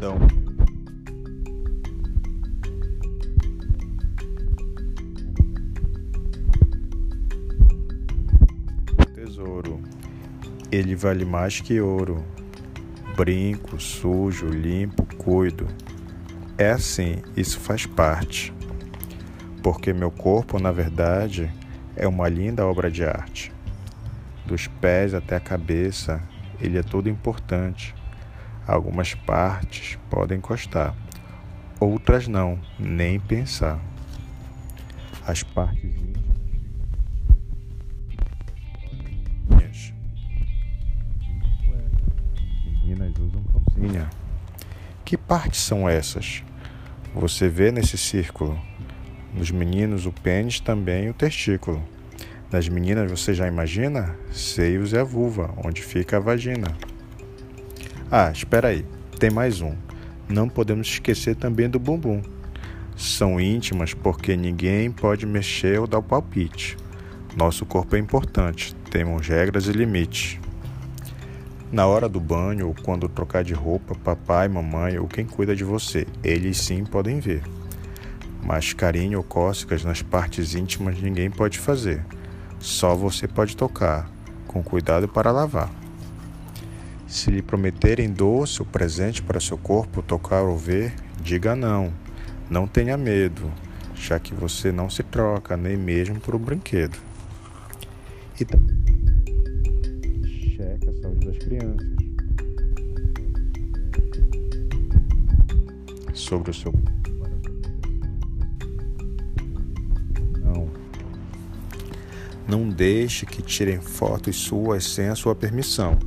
perdão. Tesouro. Ele vale mais que ouro. Brinco, sujo, limpo, cuido. É assim, isso faz parte. Porque meu corpo, na verdade, é uma linda obra de arte. Dos pés até a cabeça, ele é todo importante Algumas partes podem encostar, outras não, nem pensar. As partes íntimas. Meninas usam calcinha. Que partes são essas? Você vê nesse círculo. Nos meninos, o pênis também o testículo. Nas meninas, você já imagina? Seios e a vulva, onde fica a vagina. Ah, espera aí, tem mais um. Não podemos esquecer também do bumbum. São íntimas porque ninguém pode mexer ou dar o palpite. Nosso corpo é importante, temos regras e limites. Na hora do banho ou quando trocar de roupa, papai, mamãe ou quem cuida de você, eles sim podem ver. Mas carinho ou cócegas nas partes íntimas ninguém pode fazer. Só você pode tocar, com cuidado para lavar. Se lhe prometerem doce ou presente para seu corpo tocar ou ver, diga não. Não tenha medo, já que você não se troca nem mesmo por um brinquedo. E cheque a saúde das crianças. Sobre o seu não. Não deixe que tirem fotos suas sem a sua permissão.